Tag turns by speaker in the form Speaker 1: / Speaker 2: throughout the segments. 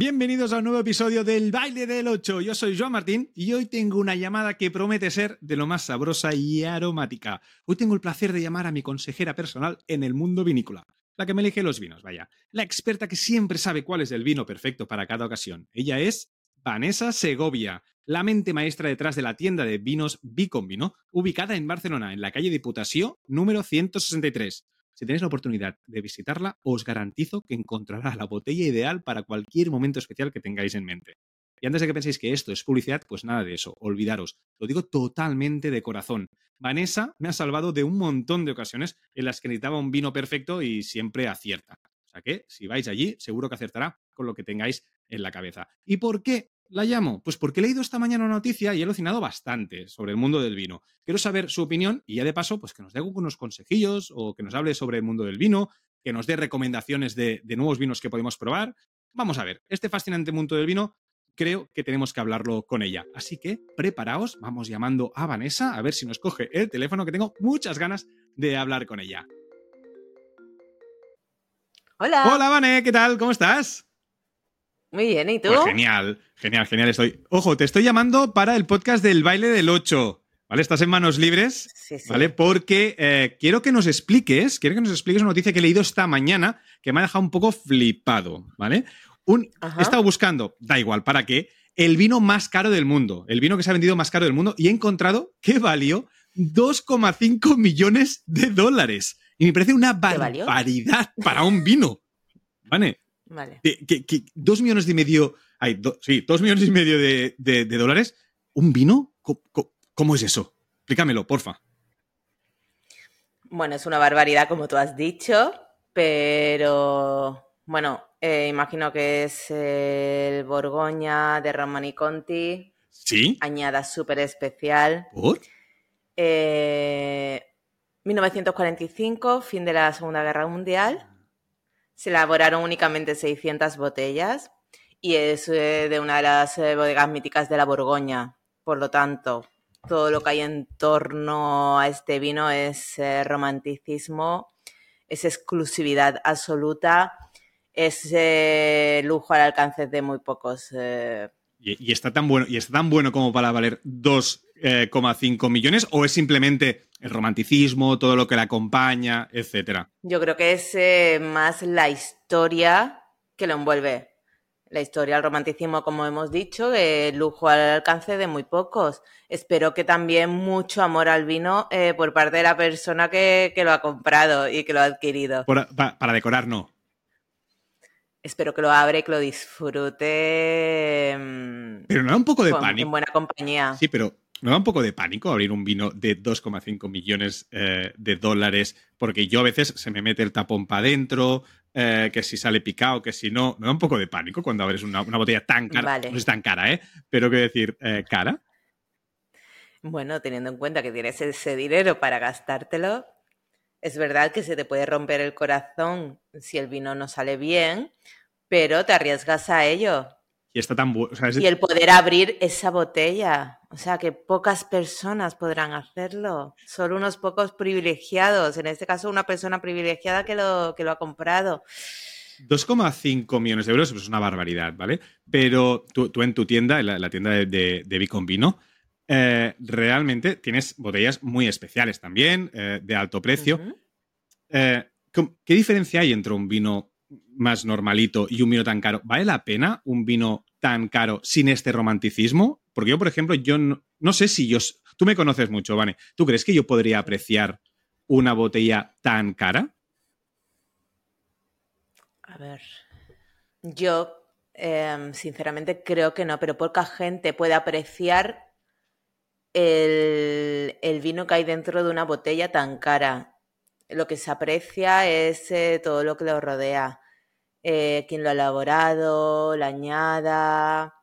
Speaker 1: Bienvenidos a un nuevo episodio del Baile del 8. Yo soy Joan Martín y hoy tengo una llamada que promete ser de lo más sabrosa y aromática. Hoy tengo el placer de llamar a mi consejera personal en el mundo vinícola, la que me elige los vinos, vaya. La experta que siempre sabe cuál es el vino perfecto para cada ocasión. Ella es Vanessa Segovia, la mente maestra detrás de la tienda de vinos Vino, ubicada en Barcelona, en la calle Diputació, número 163. Si tenéis la oportunidad de visitarla, os garantizo que encontrará la botella ideal para cualquier momento especial que tengáis en mente. Y antes de que penséis que esto es publicidad, pues nada de eso, olvidaros. Lo digo totalmente de corazón. Vanessa me ha salvado de un montón de ocasiones en las que necesitaba un vino perfecto y siempre acierta. O sea que, si vais allí, seguro que acertará con lo que tengáis en la cabeza. ¿Y por qué la llamo? Pues porque he leído esta mañana una noticia y he alucinado bastante sobre el mundo del vino. Quiero saber su opinión y ya de paso, pues que nos dé algunos consejillos o que nos hable sobre el mundo del vino, que nos dé recomendaciones de, de nuevos vinos que podemos probar. Vamos a ver, este fascinante mundo del vino creo que tenemos que hablarlo con ella. Así que preparaos, vamos llamando a Vanessa a ver si nos coge el teléfono, que tengo muchas ganas de hablar con ella.
Speaker 2: Hola.
Speaker 1: Hola, Vane, ¿qué tal? ¿Cómo estás?
Speaker 2: Muy bien, ¿y tú?
Speaker 1: Pues genial, genial, genial estoy. Ojo, te estoy llamando para el podcast del baile del 8. ¿Vale? Estás en manos libres,
Speaker 2: Sí, sí.
Speaker 1: ¿vale? Porque eh, quiero que nos expliques, quiero que nos expliques una noticia que he leído esta mañana que me ha dejado un poco flipado, ¿vale? Un, he estado buscando, da igual, ¿para qué? El vino más caro del mundo, el vino que se ha vendido más caro del mundo y he encontrado que valió 2,5 millones de dólares. Y me parece una barbaridad para un vino. ¿Vale?
Speaker 2: Vale.
Speaker 1: que, que- que dos millones y medio, ay, do- sí, dos millones y medio de, de- de dólares, ¿un vino? ¿Cómo, es eso? Explícamelo, porfa.
Speaker 2: Bueno, es una barbaridad, como tú has dicho, pero bueno, eh, imagino que es el Borgoña de Romani Conti,
Speaker 1: ¿Sí?
Speaker 2: añada súper especial.
Speaker 1: ¿Por?
Speaker 2: Eh, 1945, fin de la Segunda Guerra Mundial. Se elaboraron únicamente 600 botellas y es eh, de una de las eh, bodegas míticas de la Borgoña. Por lo tanto, todo lo que hay en torno a este vino es eh, romanticismo, es exclusividad absoluta, es lujo al alcance de muy pocos.
Speaker 1: ¿Y, está tan bueno, ¿Y está tan bueno como para valer 2,5 millones? ¿O es simplemente el romanticismo, todo lo que le acompaña, etcétera?
Speaker 2: Yo creo que es eh, más la historia que lo envuelve. La historia, el romanticismo, como hemos dicho, el lujo al alcance de muy pocos. Espero que también mucho amor al vino eh, por parte de la persona que, que lo ha comprado y que lo ha adquirido.
Speaker 1: Por- pa- para decorar, no.
Speaker 2: Espero que lo abra y que lo disfrute mm,
Speaker 1: Pero no da un poco de
Speaker 2: con- en
Speaker 1: pánico.
Speaker 2: buena compañía.
Speaker 1: Sí, pero ¿no da un poco de pánico abrir un vino de 2,5 millones eh, de dólares? Porque yo a veces se me mete el tapón para adentro, eh, que si sale picado, que si no. ¿No da un poco de pánico cuando abres una, una botella tan cara?
Speaker 2: Vale.
Speaker 1: No es tan cara, ¿eh? Pero quiero decir, eh, cara.
Speaker 2: Bueno, teniendo en cuenta que tienes ese dinero para gastártelo, es verdad que se te puede romper el corazón si el vino no sale bien, pero te arriesgas a ello.
Speaker 1: Y está tan bueno.
Speaker 2: Y el poder abrir esa botella. O sea, que pocas personas podrán hacerlo. Solo unos pocos privilegiados. En este caso, una persona privilegiada que lo, que lo ha comprado.
Speaker 1: 2,5 millones de euros pues es una barbaridad, ¿vale? Pero tú, tú en tu tienda, en la, la tienda de, de, Vino, eh, realmente tienes botellas muy especiales también, eh, de alto precio. Eh, ¿cómo- ¿Qué diferencia hay entre un vino más normalito y un vino tan caro? ¿Vale la pena un vino tan caro sin este romanticismo? Porque yo, por ejemplo, yo no, sé si yo... Tú me conoces mucho, Vane. ¿Tú crees que yo podría apreciar una botella tan cara?
Speaker 2: A ver. Yo, em, sinceramente, creo que no, pero poca gente puede apreciar el, el vino que hay dentro de una botella tan cara. Lo que se aprecia es eh, todo lo que lo rodea. Eh, quién lo ha elaborado, la añada,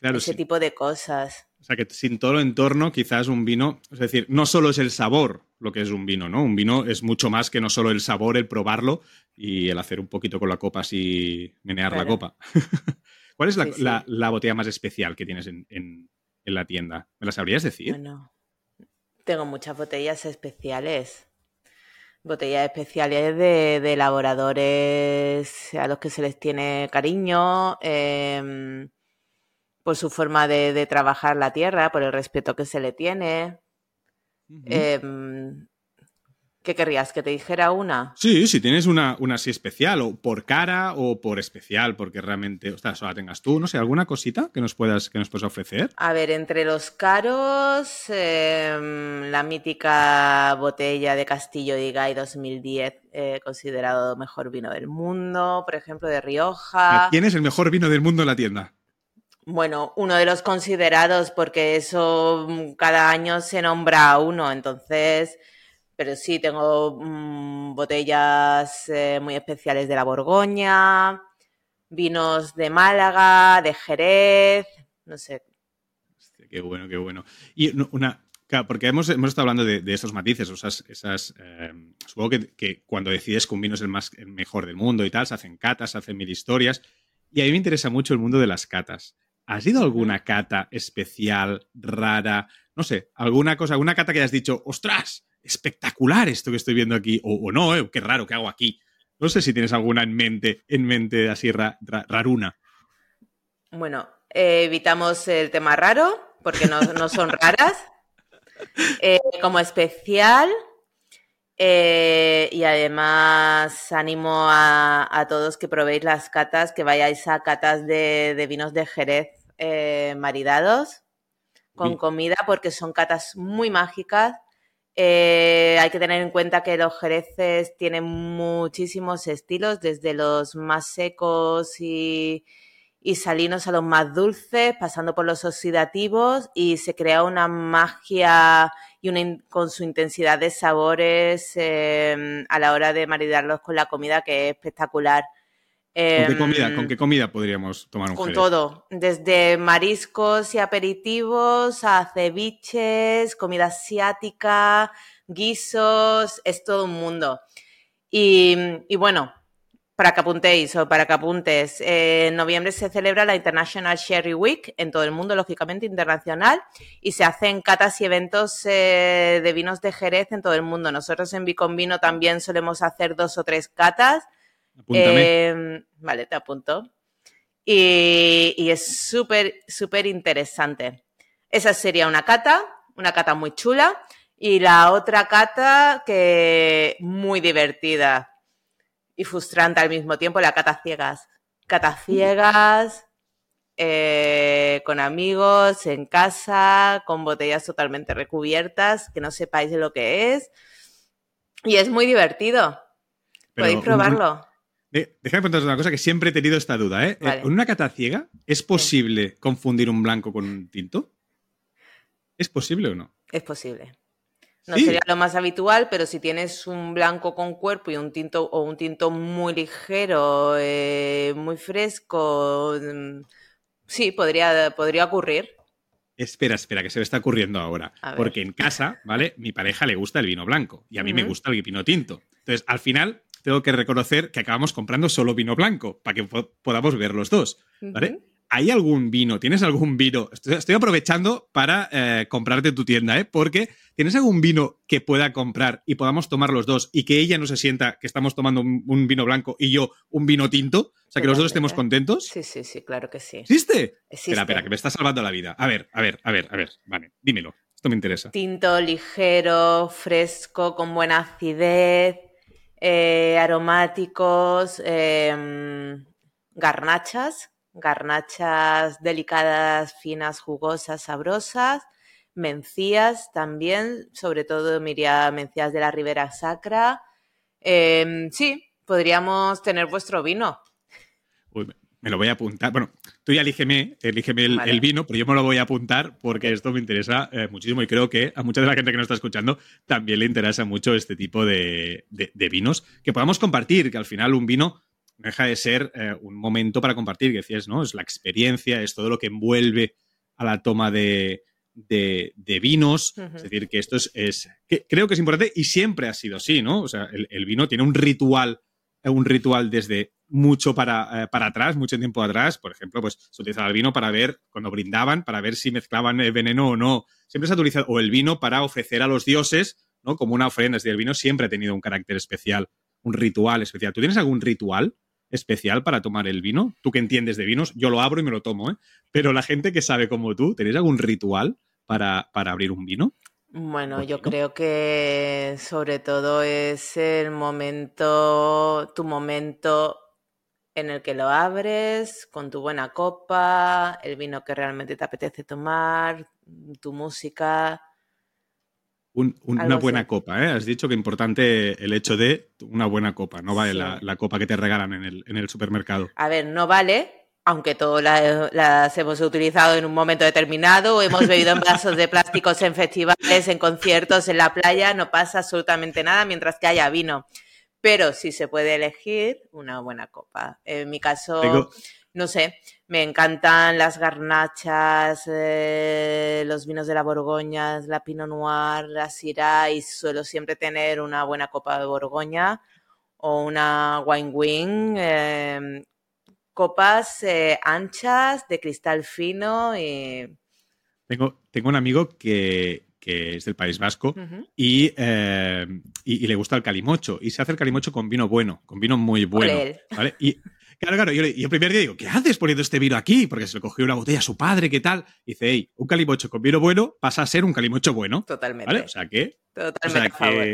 Speaker 1: Claro,
Speaker 2: ese
Speaker 1: sí.
Speaker 2: tipo de cosas.
Speaker 1: O sea, que sin todo el entorno, quizás un vino, es decir, no solo es el sabor lo que es un vino, ¿no? Un vino es mucho más que no solo el sabor, el probarlo y el hacer un poquito con la copa así, menear la copa. ¿Cuál es la,
Speaker 2: Sí, sí.
Speaker 1: la- la botella más especial que tienes en, en- en la tienda? ¿Me la sabrías decir?
Speaker 2: Bueno, tengo muchas botellas especiales. Botellas especiales de, de elaboradores a los que se les tiene cariño, em, por su forma de, de trabajar la tierra, por el respeto que se le tiene. ¿Qué querrías? ¿Que te dijera una?
Speaker 1: Sí, si tienes una, una así especial, o por cara o por especial, porque realmente, ostras, solo la tengas tú, no sé, alguna cosita que nos puedas, que nos puedas ofrecer.
Speaker 2: A ver, entre los caros, em, la mítica botella de Castillo de Gay 2010, eh, considerado mejor vino del mundo, por ejemplo, de Rioja.
Speaker 1: ¿Quién es el mejor vino del mundo en la tienda?
Speaker 2: Bueno, uno de los considerados, porque eso mm, cada año se nombra a uno, entonces, pero sí, tengo mm, botellas eh, muy especiales de la Borgoña, vinos de Málaga, de Jerez, no sé.
Speaker 1: Hostia, qué bueno, qué bueno. Y una, claro, porque hemos, hemos estado hablando de, de esos matices, esas, esas eh, supongo que, que cuando decides que un vino es el, más, el mejor del mundo y tal, se hacen catas, se hacen mil historias. Y a mí me interesa mucho el mundo de las catas. ¿Has ido a alguna cata especial, rara? No sé, alguna cosa, alguna cata que hayas dicho, ostras, espectacular esto que estoy viendo aquí, o, o no, eh, qué raro, ¿qué hago aquí? No sé si tienes alguna en mente, en mente así ra- ra- raruna.
Speaker 2: Bueno, eh, evitamos el tema raro, porque no, no son raras. Eh, como especial, eh, y además animo a, a todos que probéis las catas, que vayáis a catas de, de vinos de Jerez eh, maridados con comida, porque son catas muy mágicas. Eh, hay que tener en cuenta que los jereces tienen muchísimos estilos, desde los más secos y, y salinos a los más dulces, pasando por los oxidativos, y se crea una magia y una con su intensidad de sabores eh, a la hora de maridarlos con la comida, que es espectacular.
Speaker 1: ¿Con qué
Speaker 2: Em,
Speaker 1: comida, con qué comida podríamos tomar un
Speaker 2: con
Speaker 1: jerez?
Speaker 2: todo, desde mariscos y aperitivos a ceviches, comida asiática, guisos, es todo un mundo. Y, y bueno, para que apuntéis o para que apuntes, eh, en noviembre se celebra la International Sherry Week en todo el mundo, lógicamente internacional, y se hacen catas y eventos eh, de vinos de Jerez en todo el mundo. Nosotros en Biconvino también solemos hacer dos o tres catas.
Speaker 1: Apúntame.
Speaker 2: Eh, vale, te apunto. Y, y es súper, súper interesante. Esa sería una cata, una cata muy chula. Y la otra cata que muy divertida y frustrante al mismo tiempo, la cata ciegas. Cata ciegas, eh, con amigos, en casa, con botellas totalmente recubiertas, que no sepáis de lo que es. Y es muy divertido.
Speaker 1: Pero
Speaker 2: Podéis probarlo.
Speaker 1: Eh, déjame preguntaros una cosa que siempre he tenido esta duda, ¿eh?
Speaker 2: Vale.
Speaker 1: ¿En una cata ciega es posible confundir un blanco con un tinto? ¿Es posible o no?
Speaker 2: Es posible. No
Speaker 1: Sí.
Speaker 2: sería lo más habitual, pero si tienes un blanco con cuerpo y un tinto o un tinto muy ligero, eh, muy fresco, mm, sí, podría, podría ocurrir.
Speaker 1: Espera, espera, que se me está ocurriendo ahora. Porque en casa, ¿vale? Mi pareja le gusta el vino blanco y a mí me gusta el vino tinto. Entonces, al final, tengo que reconocer que acabamos comprando solo vino blanco para que po- podamos ver los dos, ¿vale? ¿Hay algún vino? ¿Tienes algún vino? Estoy, estoy aprovechando para eh, comprarte tu tienda, ¿eh? Porque ¿tienes algún vino que pueda comprar y podamos tomar los dos y que ella no se sienta que estamos tomando un, un vino blanco y yo un vino tinto? O sea, que los dos estemos contentos.
Speaker 2: Sí, sí, sí, claro que sí.
Speaker 1: ¿Existe?
Speaker 2: Existe.
Speaker 1: Espera, espera, que me está salvando la vida. A ver, a ver, a ver, a ver. Vale, dímelo. Esto me interesa.
Speaker 2: Tinto ligero, fresco, con buena acidez, eh, aromáticos, eh, garnachas, garnachas delicadas, finas, jugosas, sabrosas, mencías también, sobre todo miría mencías de la Ribera Sacra. Eh, sí, podríamos tener vuestro vino.
Speaker 1: Me- lo voy a apuntar. Bueno, tú ya elígeme, elígeme el,
Speaker 2: Vale.
Speaker 1: el vino, pero yo me lo voy a apuntar porque esto me interesa eh, muchísimo y creo que a mucha de la gente que nos está escuchando también le interesa mucho este tipo de, de- de vinos que podamos compartir, que al final un vino no deja de ser eh, un momento para compartir, que decías, ¿no? Es la experiencia, es todo lo que envuelve a la toma de, de- de vinos. Es decir, que esto es, es- que creo que es importante y siempre ha sido así, ¿no? O sea, el, el vino tiene un ritual, un ritual desde mucho para, eh, para atrás, mucho tiempo atrás. Por ejemplo, pues se utilizaba el vino para ver, cuando brindaban, para ver si mezclaban eh, veneno o no. Siempre se ha utilizado, o el vino para ofrecer a los dioses ¿no? Como una ofrenda. Es decir, el vino siempre ha tenido un carácter especial, un ritual especial. ¿Tú tienes algún ritual especial para tomar el vino? Tú que entiendes de vinos, yo lo abro y me lo tomo, ¿eh? Pero la gente que sabe como tú, ¿tenéis algún ritual para, para abrir un vino?
Speaker 2: Bueno, yo creo que sobre todo es el momento, tu momento en el que lo abres con tu buena copa, el vino que realmente te apetece tomar, tu música.
Speaker 1: una buena copa, ¿eh? Has dicho que importante el hecho de una buena copa, no vale la, copa que te regalan en el, en el supermercado.
Speaker 2: A ver, no vale, aunque todas las, hemos utilizado en un momento determinado, o hemos bebido en vasos de plásticos en festivales, en conciertos, en la playa, no pasa absolutamente nada mientras que haya vino. Pero si se puede elegir, una buena copa. En mi caso, no sé, me encantan las garnachas, eh, los vinos de la Borgoña, la Pinot Noir, la Syrah, y suelo siempre tener una buena copa de Borgoña o una wine wing eh, copas eh, anchas de cristal fino y...
Speaker 1: Tengo, tengo un amigo que, es del País Vasco eh, y, le gusta el calimocho y se hace el calimocho con vino bueno, con vino muy bueno. ¿vale? Y claro, claro, yo, el primer día digo, ¿qué haces poniendo este vino aquí? Porque se le cogió una botella a su padre, ¿qué tal? Y dice, hey, un calimocho con vino bueno pasa a ser un calimocho bueno.
Speaker 2: Totalmente.
Speaker 1: ¿vale? O sea que... Totalmente a favor.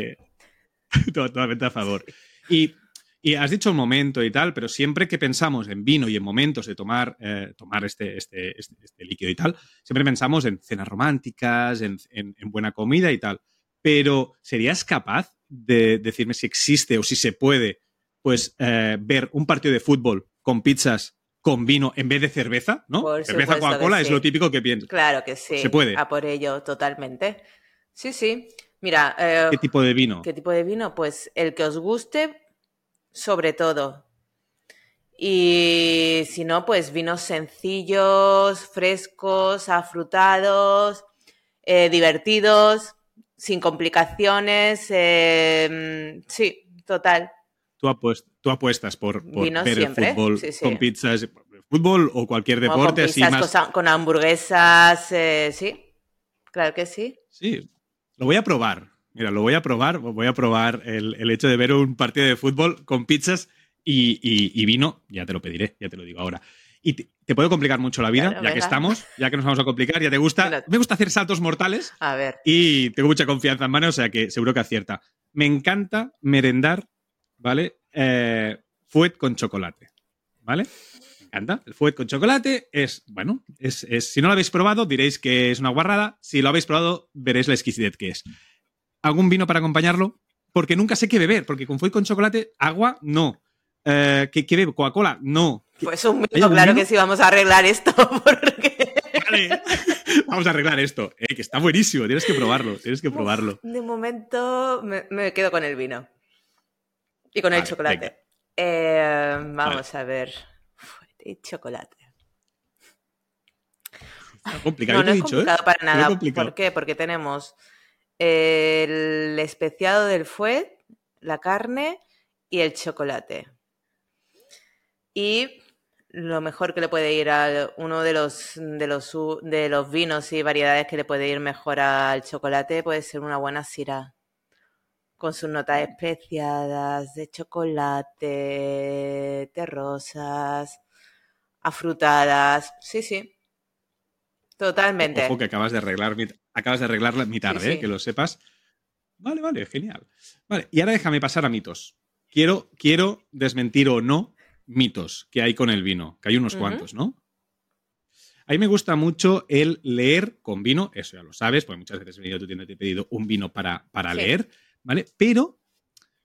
Speaker 1: totalmente a favor. Y y has dicho un momento y tal, pero siempre que pensamos en vino y en momentos de tomar, eh, tomar este, este, este, este, líquido y tal, siempre pensamos en cenas románticas, en, buena comida y tal. Pero ¿serías capaz de decirme si existe o si se puede pues eh, ver un partido de fútbol con pizzas con vino en vez de cerveza, ¿no? cerveza Coca-Cola es lo típico que piensas.
Speaker 2: Claro que sí.
Speaker 1: Se puede.
Speaker 2: A por ello, totalmente. Sí, sí. Mira.
Speaker 1: Eh, ¿Qué tipo de vino?
Speaker 2: ¿Qué tipo de vino? Pues el que os guste, sobre todo. Y si no, pues vinos sencillos, frescos, afrutados, eh, divertidos, sin complicaciones. Em, sí, total.
Speaker 1: Tú, tú apuestas por, ver el fútbol con pizzas, fútbol o cualquier deporte
Speaker 2: con
Speaker 1: así más.
Speaker 2: Con, hamburguesas, eh, sí, claro que sí.
Speaker 1: Sí, lo voy a probar. Mira, lo voy a probar, voy a probar el, hecho de ver un partido de fútbol con pizzas y, vino, ya te lo pediré, ya te lo digo ahora. Y te, puedo complicar mucho la vida, ya que estamos, ya que nos vamos a complicar, ya te gusta. Me gusta hacer saltos mortales.
Speaker 2: A ver.
Speaker 1: Y tengo mucha confianza en mano, o sea que seguro que acierta. Me encanta merendar, ¿vale? Eh, fuet con chocolate, ¿vale? Me encanta. El fuet con chocolate es, bueno, es, si no lo habéis probado, diréis que es una guarrada. Si lo habéis probado, veréis la exquisitez que es algún vino para acompañarlo, porque nunca sé qué beber, porque con fue con chocolate, agua, no. Eh, ¿qué, bebo? ¿Coca-Cola? No.
Speaker 2: Pues un vino, claro que sí, vamos a arreglar esto, porque...
Speaker 1: Vale. Vamos a arreglar esto, eh, que está buenísimo, tienes que probarlo, tienes que probarlo.
Speaker 2: de momento me, quedo con el vino y con el chocolate. Eh, vamos a ver. chocolate.
Speaker 1: Está complicado, no,
Speaker 2: es
Speaker 1: dicho,
Speaker 2: complicado para nada. ¿Por qué? Porque tenemos el especiado del fuet, la carne y el chocolate. Y lo mejor que le puede ir a uno de los, de los, de los vinos y variedades que le puede ir mejor al chocolate puede ser una buena sira con sus notas especiadas de chocolate, terrosas, afrutadas. Sí, sí. Totalmente.
Speaker 1: Ojo que acabas de arreglar mi, acabas de arreglar mi tarde, ¿eh? que lo sepas. Vale, vale, genial. Vale, y ahora déjame pasar a mitos. Quiero, quiero desmentir o no mitos que hay con el vino, que hay unos cuantos, ¿no? A mí me gusta mucho el leer con vino, eso ya lo sabes, porque muchas veces he venido a tu tienda te he pedido un vino para, para leer, ¿vale? Pero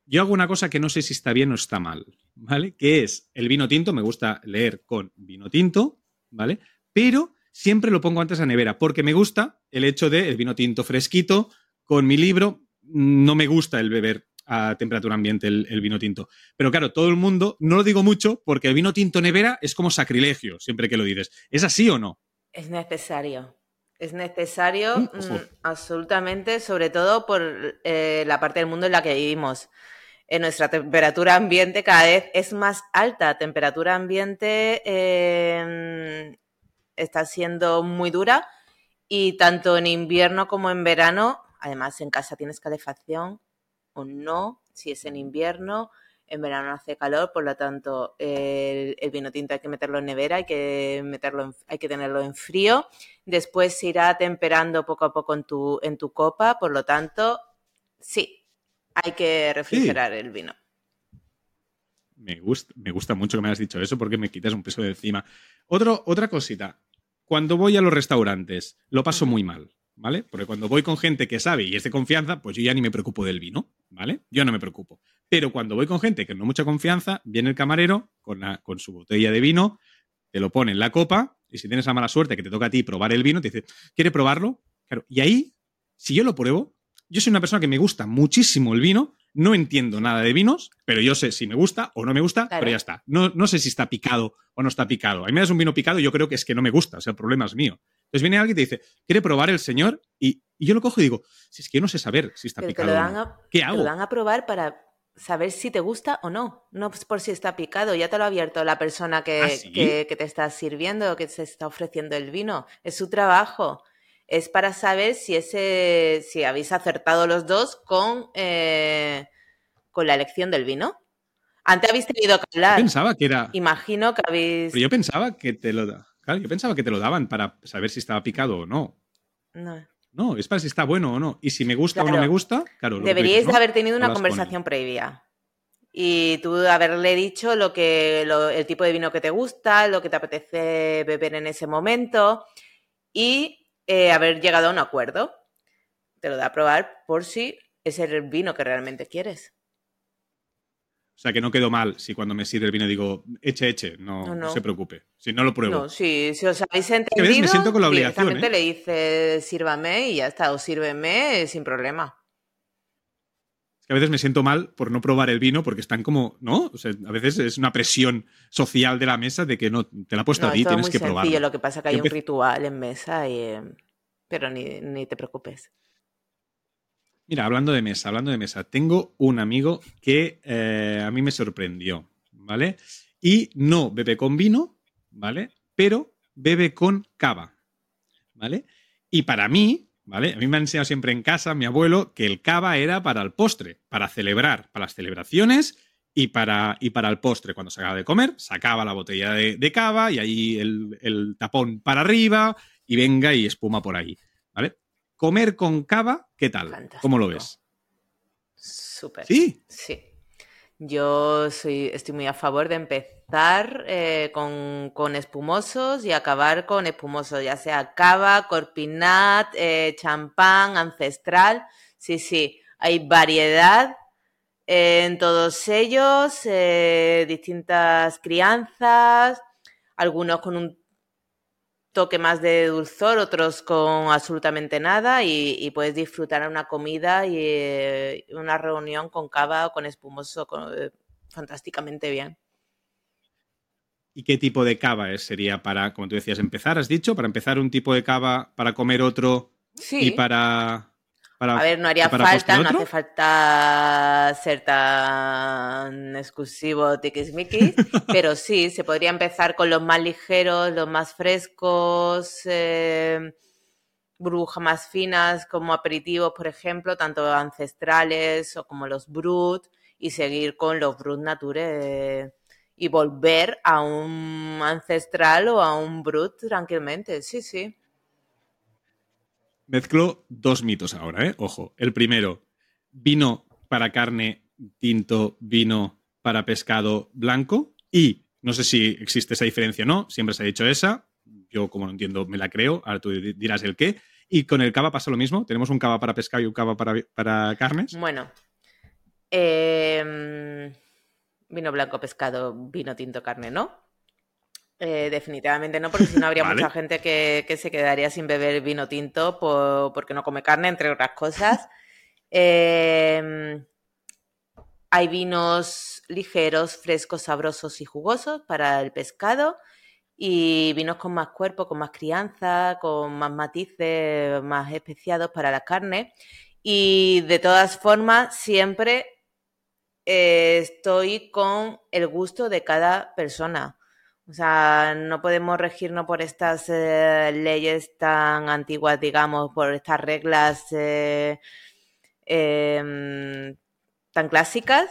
Speaker 1: yo hago una cosa que no sé si está bien o está mal, ¿vale? Que es el vino tinto, me gusta leer con vino tinto, ¿vale? Pero siempre lo pongo antes a nevera, porque me gusta el hecho de el vino tinto fresquito con mi libro. No me gusta el beber a temperatura ambiente el, vino tinto. Pero claro, todo el mundo, no lo digo mucho porque el vino tinto nevera es como sacrilegio, siempre que lo dices. ¿Es así o no?
Speaker 2: Es necesario. Es necesario, mm, mm, absolutamente, sobre todo por eh, la parte del mundo en la que vivimos. En nuestra temperatura ambiente cada vez es más alta. Temperatura ambiente eh, está siendo muy dura y tanto en invierno como en verano además en casa tienes calefacción o no, si es en invierno, en verano hace calor, por lo tanto el, vino tinto hay que meterlo en nevera, hay que meterlo hay que tenerlo en frío, después se irá temperando poco a poco en tu, en tu copa, por lo tanto, sí, hay que refrigerar el vino.
Speaker 1: Me gusta, me gusta mucho que me hayas dicho eso porque me quitas un peso de encima. otra cosita, cuando voy a los restaurantes lo paso muy mal. ¿vale? Porque cuando voy con gente que sabe y es de confianza, pues yo ya ni me preocupo del vino, ¿vale? Yo no me preocupo. Pero cuando voy con gente que no mucha confianza, viene el camarero con, con su botella de vino, te lo pone en la copa y si tienes la mala suerte que te toca a ti probar el vino, te dice, ¿quiere probarlo? Claro, y ahí, si yo lo pruebo, yo soy una persona que me gusta muchísimo el vino, no entiendo nada de vinos, pero yo sé si me gusta o no me gusta, pero ya está. No, no sé si está picado o no está picado. A mí me das un vino picado y yo creo que es que no me gusta, o sea, el problema es mío. Entonces viene alguien y te dice, ¿quiere probar el señor? Y, yo lo cojo y digo, si es que yo no sé saber si está picado. o no. ¿Qué hago?
Speaker 2: Te lo dan a probar para saber si te gusta o no. No por si está picado. Ya te lo ha abierto la persona que, ¿Ah, que, te está sirviendo, que te está ofreciendo el vino. Es su trabajo. Es para saber si ese, si habéis acertado los dos con, eh, con la elección del vino. Antes habéis tenido que hablar.
Speaker 1: pensaba que era.
Speaker 2: Imagino que habéis.
Speaker 1: Pero yo pensaba que te lo da. Claro, yo pensaba que te lo daban para saber si estaba picado o no.
Speaker 2: No.
Speaker 1: No, es para si está bueno o no. Y si me gusta o no me gusta, claro.
Speaker 2: Deberíais haber tenido una conversación previa. Y tú haberle dicho lo que, el tipo de vino que te gusta, lo que te apetece beber en ese momento y eh, haber llegado a un acuerdo. Te lo da a probar por si es el vino que realmente quieres.
Speaker 1: O sea, que no quedó mal si cuando me sirve el vino digo, eche, eche, no, se preocupe. Si no lo pruebo.
Speaker 2: No, si, si os habéis entendido,
Speaker 1: me siento con la obligación.
Speaker 2: ¿eh? le dice, sírvame y ya está, o sírveme sin problema.
Speaker 1: Es que a veces me siento mal por no probar el vino porque están como, ¿no? O sea, a veces es una presión social de la mesa de que no, te la he puesto a ti, tienes que probarlo.
Speaker 2: Lo que pasa es que hay un ritual en mesa, y, pero ni, ni te preocupes.
Speaker 1: Mira, hablando de mesa, hablando de mesa, tengo un amigo que eh, a mí me sorprendió, ¿vale? Y no bebe con vino, ¿vale? Pero bebe con cava, ¿vale? Y para mí, ¿vale? A mí me ha enseñado siempre en casa mi abuelo que el cava era para el postre, para celebrar, para las celebraciones y para, y para el postre. Cuando se acaba de comer, sacaba la botella de, cava y ahí el, el tapón para arriba y venga y espuma por ahí, ¿vale? comer con cava, ¿qué tal? ¿Cómo lo ves?
Speaker 2: Súper.
Speaker 1: ¿Sí?
Speaker 2: Sí. Yo soy, estoy muy a favor de empezar eh, con, espumosos y acabar con espumosos, ya sea cava, corpinat, eh, champán, ancestral. Sí, sí, hay variedad en todos ellos, eh, distintas crianzas, algunos con un toque más de dulzor, otros con absolutamente nada y, puedes disfrutar una comida y eh, una reunión con cava o con espumoso eh, fantásticamente bien.
Speaker 1: ¿Y qué tipo de cava sería para, como tú decías, empezar? ¿Has dicho? Para empezar un tipo de cava, para comer otro y para
Speaker 2: a ver, no haría falta, no hace falta ser tan exclusivo tiquismiquis, pero sí, se podría empezar con los más ligeros, los más frescos, eh, burbujas más finas como aperitivos, por ejemplo, tanto ancestrales o como los brut, y seguir con los brut nature y volver a un ancestral o a un brut tranquilamente, sí, sí.
Speaker 1: Mezclo dos mitos ahora, ¿eh? Ojo. El primero, vino para carne tinto, vino para pescado blanco. Y no sé si existe esa diferencia o no, siempre se ha dicho esa. Yo, como no entiendo, me la creo. Ahora tú dirás el qué. Y con el cava pasa lo mismo. Tenemos un cava para pescado y un cava para, para carnes.
Speaker 2: Bueno. Em, vino blanco, pescado, vino tinto, carne, ¿no? Eh, definitivamente no, porque si no habría mucha gente que, se quedaría sin beber vino tinto porque no come carne, entre otras cosas. Em, hay vinos ligeros, frescos, sabrosos y jugosos para el pescado y vinos con más cuerpo, con más crianza, con más matices, más especiados para la carne. Y de todas formas, siempre eh, estoy con el gusto de cada persona O sea, no podemos regirnos por estas eh, leyes tan antiguas, digamos, por estas reglas eh, em, tan clásicas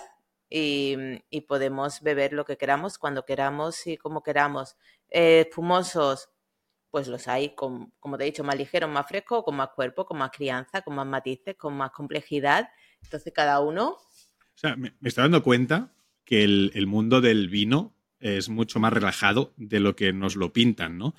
Speaker 2: y, podemos beber lo que queramos, cuando queramos y como queramos. Espumosos, pues los hay, con, como te he dicho, más ligeros, más frescos, con más cuerpo, con más crianza, con más matices, con más complejidad. Entonces cada uno...
Speaker 1: O sea, me, estoy dando cuenta que el, mundo del vino es mucho más relajado de lo que nos lo pintan, ¿no?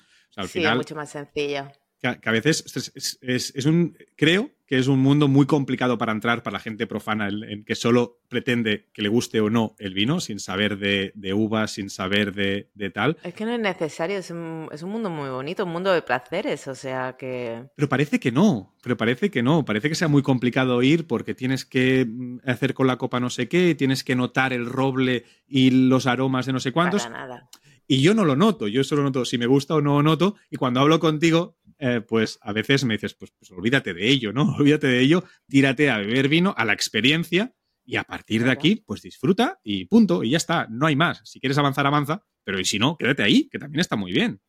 Speaker 2: sí, es mucho más sencillo
Speaker 1: que, a veces es, un, creo que es un mundo muy complicado para entrar para la gente profana, en, que solo pretende que le guste o no el vino, sin saber de, uvas, sin saber de, tal.
Speaker 2: Es que no es necesario, es un, mundo muy bonito, un mundo de placeres, o sea que...
Speaker 1: Pero parece que no, pero parece que no, parece que sea muy complicado ir porque tienes que mm, hacer con la copa no sé qué, tienes que notar el roble y los aromas de no sé cuántos.
Speaker 2: Para nada.
Speaker 1: Y yo no lo noto, yo solo noto si me gusta o no noto, y cuando hablo contigo eh, pues a veces me dices, pues, pues, olvídate de ello, ¿no? Olvídate de ello, tírate a beber vino, a la experiencia, y a partir de aquí, pues disfruta y punto, y ya está, no hay más. Si quieres avanzar, avanza, pero y si no, quédate ahí, que también está muy bien.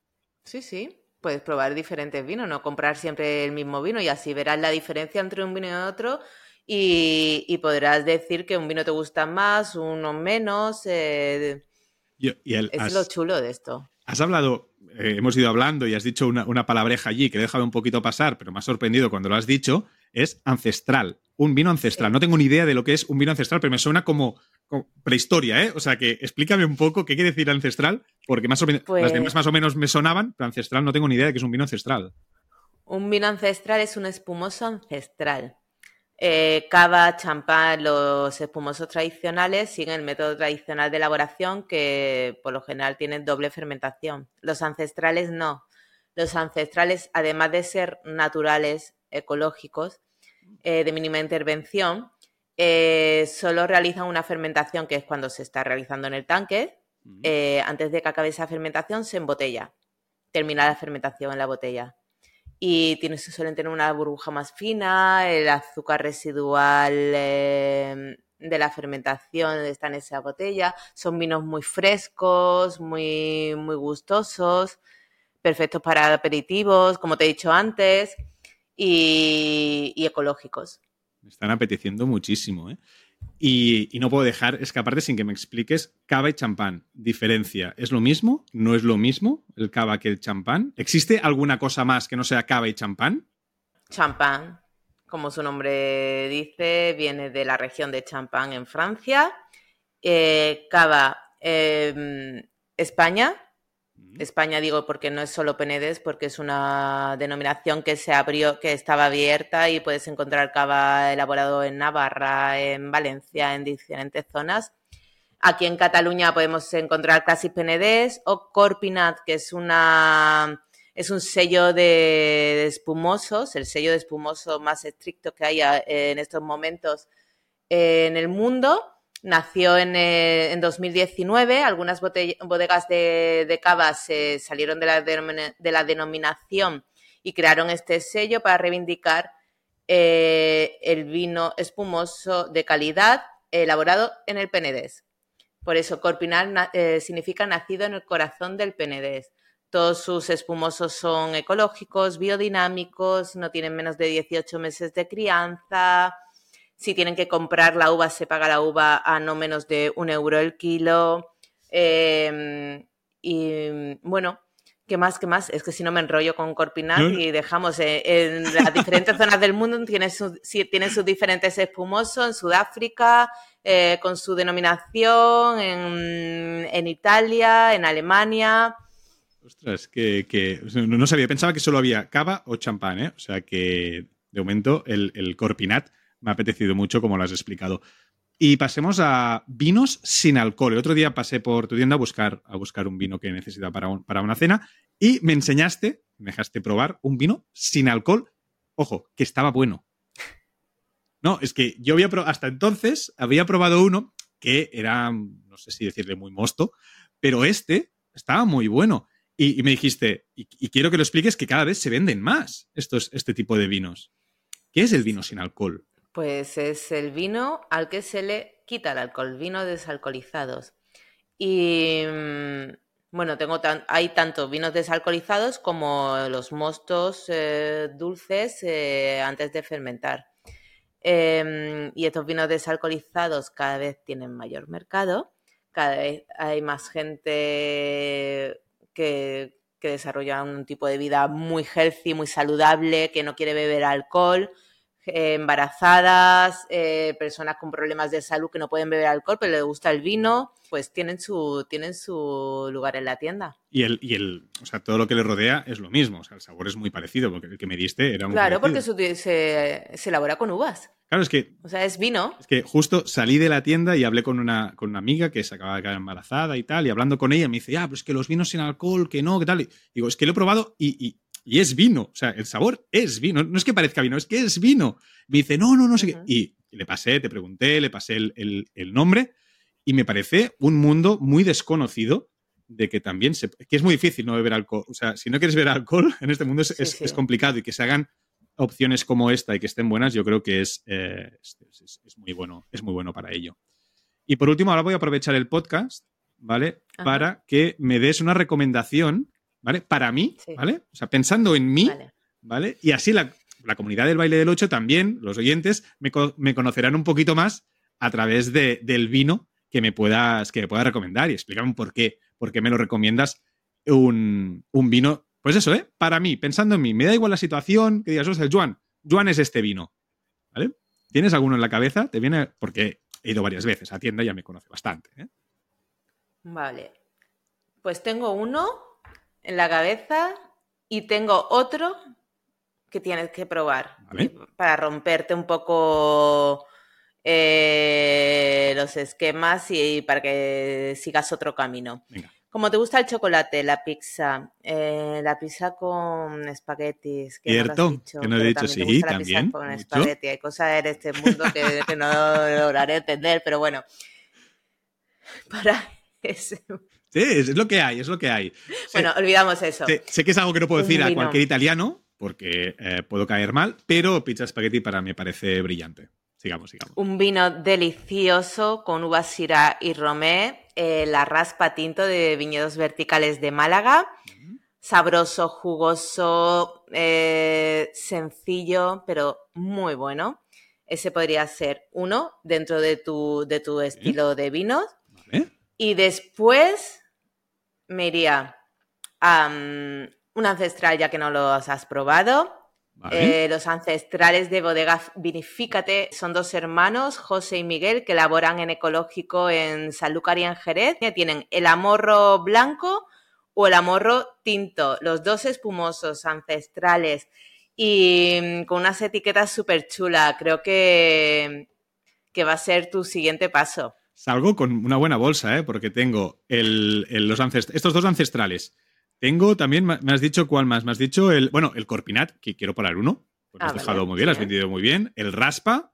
Speaker 2: Sí, sí, puedes probar diferentes vinos, no comprar siempre el mismo vino y así verás la diferencia entre un vino y otro y, podrás decir que un vino te gusta más, uno menos. Eh, es lo chulo de esto.
Speaker 1: Has hablado eh, hemos ido hablando y has dicho una, palabreja allí que he dejado un poquito pasar, pero me ha sorprendido cuando lo has dicho, es ancestral. Un vino ancestral. No tengo ni idea de lo que es un vino ancestral, pero me suena como, prehistoria, ¿eh? O sea que explícame un poco qué quiere decir ancestral, porque más o menos, las demás pues más o menos me sonaban, pero ancestral no tengo ni idea de que es un vino ancestral.
Speaker 2: Un vino ancestral es un espumoso ancestral. Eh, cava, champán, los espumosos tradicionales siguen el método tradicional de elaboración que por lo general tienen doble fermentación. Los ancestrales no. Los ancestrales, además de ser naturales, ecológicos, eh, de mínima intervención, eh, solo realizan una fermentación que es cuando se está realizando en el tanque. antes de que acabe esa fermentación se embotella. Termina la fermentación en la botella y tiene, suelen tener una burbuja más fina, el azúcar residual em, de la fermentación está en esa botella, son vinos muy frescos, muy, muy gustosos, perfectos para aperitivos, como te he dicho antes, y, y ecológicos.
Speaker 1: Me están apeteciendo muchísimo, ¿eh? Y, no puedo dejar escaparte sin que me expliques cava y champán. Diferencia. ¿Es lo mismo? ¿No es lo mismo el cava que el champán? ¿Existe alguna cosa más que no sea cava y champán?
Speaker 2: Champán, como su nombre dice, viene de la región de Champán en Francia. Eh, cava, em, España, España digo porque no es solo Penedes, porque es una denominación que se abrió, que estaba abierta y puedes encontrar cava elaborado en Navarra, en Valencia, en diferentes zonas. Aquí en Cataluña podemos encontrar Classic Penedès o Corpinat, que es una es un sello de, espumosos, el sello de espumoso más estricto que hay en estos momentos en el mundo Nació en, 2019, eh, algunas bodegas de, cava se salieron de la, denominación y crearon este sello para reivindicar eh, el vino espumoso de calidad elaborado en el Penedés. Por eso Corpinal eh, significa nacido en el corazón del Penedés. Todos sus espumosos son ecológicos, biodinámicos, no tienen menos de 18 meses de crianza, si tienen que comprar la uva, se paga la uva a no menos de un euro el kilo. Em, y bueno, ¿qué más? ¿Qué más? Es que si no me enrollo con Corpinat y dejamos eh, en las diferentes zonas del mundo, tienen, sus diferentes espumosos, en Sudáfrica, eh, con su denominación, en, Italia, en Alemania.
Speaker 1: Ostras, que, no sabía, pensaba que solo había cava o champán, ¿eh? O sea que de momento el, el Corpinat me ha apetecido mucho como lo has explicado. Y pasemos a vinos sin alcohol. El otro día pasé por tu tienda a buscar, a buscar un vino que necesitaba para, para una cena y me enseñaste, me dejaste probar un vino sin alcohol. Ojo, que estaba bueno. No, es que yo había hasta entonces había probado uno que era, no sé si decirle muy mosto, pero este estaba muy bueno. Y, me dijiste, y, quiero que lo expliques, que cada vez se venden más estos, este tipo de vinos. ¿Qué es el vino sin alcohol?
Speaker 2: Pues es el vino al que se le quita el alcohol, vino desalcoholizados. Y mm, Bueno, tengo hay tanto vinos desalcoholizados como los mostos eh, dulces eh, antes de fermentar. Em, y estos vinos desalcoholizados cada vez tienen mayor mercado, cada vez hay más gente que, que desarrolla un tipo de vida muy healthy, muy saludable, que no quiere beber alcohol, embarazadas, eh, personas con problemas de salud que no pueden beber alcohol, pero les gusta el vino, pues tienen su, tienen su lugar en la tienda.
Speaker 1: Y el, y el, o sea, todo lo que le rodea es lo mismo, o sea, el sabor es muy parecido, porque el que me diste era muy
Speaker 2: Claro, porque se, se, elabora con uvas.
Speaker 1: Claro, es que.
Speaker 2: O sea, es vino.
Speaker 1: Es que justo salí de la tienda y hablé con una, con una amiga que se acaba de quedar embarazada y tal, y hablando con ella me dice, ah, pues que los vinos sin alcohol, que no, que tal. Y digo, es que lo he probado y y es vino, o sea, el sabor es vino, no es que parezca vino, es que es vino. Me dice, no, no, no sé qué. Y le pasé, te pregunté, le pasé el, nombre y me parece un mundo muy desconocido de que también se, que es muy difícil no beber alcohol. O sea, si no quieres beber alcohol en este mundo es, complicado y que se hagan opciones como esta y que estén buenas, yo creo que es, eh, es, muy bueno, es muy bueno para ello. Y por último, ahora voy a aprovechar el podcast, ¿vale? Para que me des una recomendación ¿vale? Para mí, ¿vale? O sea, pensando en mí, vale. Y así la, comunidad del baile del 8 también, los oyentes, me, conocerán un poquito más a través del vino que me puedas, que me puedas recomendar y explicarme por qué, por qué me lo recomiendas un, vino. Pues eso, ¿eh? Para mí, pensando en mí, me da igual la situación, que digas, o sea, Juan, Juan es este vino, ¿vale? ¿Tienes alguno en la cabeza? Te viene, porque he ido varias veces a tienda y ya me conoce bastante, ¿eh?
Speaker 2: Vale. Pues tengo uno en la cabeza y tengo otro que tienes que probar para romperte un poco eh, los esquemas y para que sigas otro camino. Como te gusta el chocolate, la pizza, eh, la pizza con espaguetis.
Speaker 1: Que Cierto, que no he dicho sí, también.
Speaker 2: con espagueti. Hay cosas en este mundo que, que no lograré entender, pero bueno. Para ese
Speaker 1: Sí, es lo que hay, es lo que hay.
Speaker 2: Bueno, olvidamos eso.
Speaker 1: Sé, que es algo que no puedo decir a cualquier italiano, porque eh, puedo caer mal, pero pizza spaghetti para mí me parece brillante. Sigamos, sigamos.
Speaker 2: Un vino delicioso con uvas syrah y romé, eh, la raspa tinto de viñedos verticales de Málaga. Sabroso, jugoso, eh, sencillo, pero muy bueno. Ese podría ser uno dentro de tu, de tu estilo de vinos. Y después me iría a un ancestral, ya que no los has probado. Eh, los ancestrales de bodega Vinifícate son dos hermanos, José y Miguel, que laboran en ecológico en Sanlúcar y en Jerez. Tienen el amorro blanco o el amorro tinto, los dos espumosos ancestrales y mm, con unas etiquetas súper chulas. Creo que, que va a ser tu siguiente paso.
Speaker 1: Salgo con una buena bolsa, ¿eh? porque tengo los estos dos ancestrales. Tengo también, me has dicho cuál más, me has dicho el, bueno, el Corpinat, que quiero parar uno, porque has ah, dejado muy bien, has vendido muy bien, el Raspa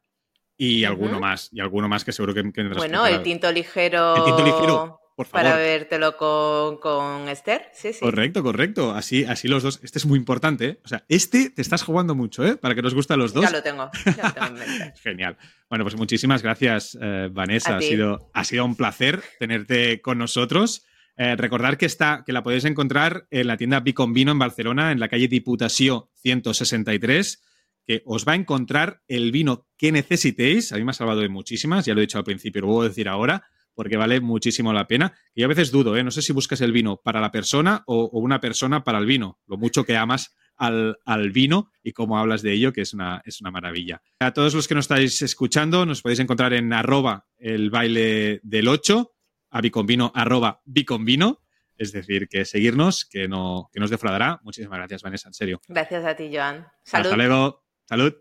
Speaker 1: y alguno más, y alguno más que seguro que, que
Speaker 2: Bueno, el tinto ligero.
Speaker 1: El tinto ligero,
Speaker 2: para vértelo con, con, Esther, sí, sí.
Speaker 1: Correcto, correcto. Así, así los dos. Este es muy importante. ¿eh? O sea, este te estás jugando mucho, ¿eh? Para que nos gusten los dos.
Speaker 2: Ya lo tengo, ya lo tengo en mente.
Speaker 1: Genial. Bueno, pues muchísimas gracias, eh, Vanessa. Ha sido, ha sido un placer tenerte con nosotros. Eh, recordar que, está, que la podéis encontrar en la tienda Biconvino en Barcelona, en la calle Diputació 163, que os va a encontrar el vino que necesitéis. A mí me ha salvado de muchísimas, ya lo he dicho al principio, lo voy a decir ahora porque vale muchísimo la pena. Y a veces dudo, ¿eh? no sé si buscas el vino para la persona o, una persona para el vino, lo mucho que amas al, vino y cómo hablas de ello, que es una, es una maravilla. A todos los que nos estáis escuchando, nos podéis encontrar en arroba el baile del 8, a biconvino arroba biconvino. Es decir, que seguirnos, que no, que nos defraudará. Muchísimas gracias, Vanessa, en serio.
Speaker 2: Gracias a ti, Joan.
Speaker 1: Salud. Hasta luego. Salud.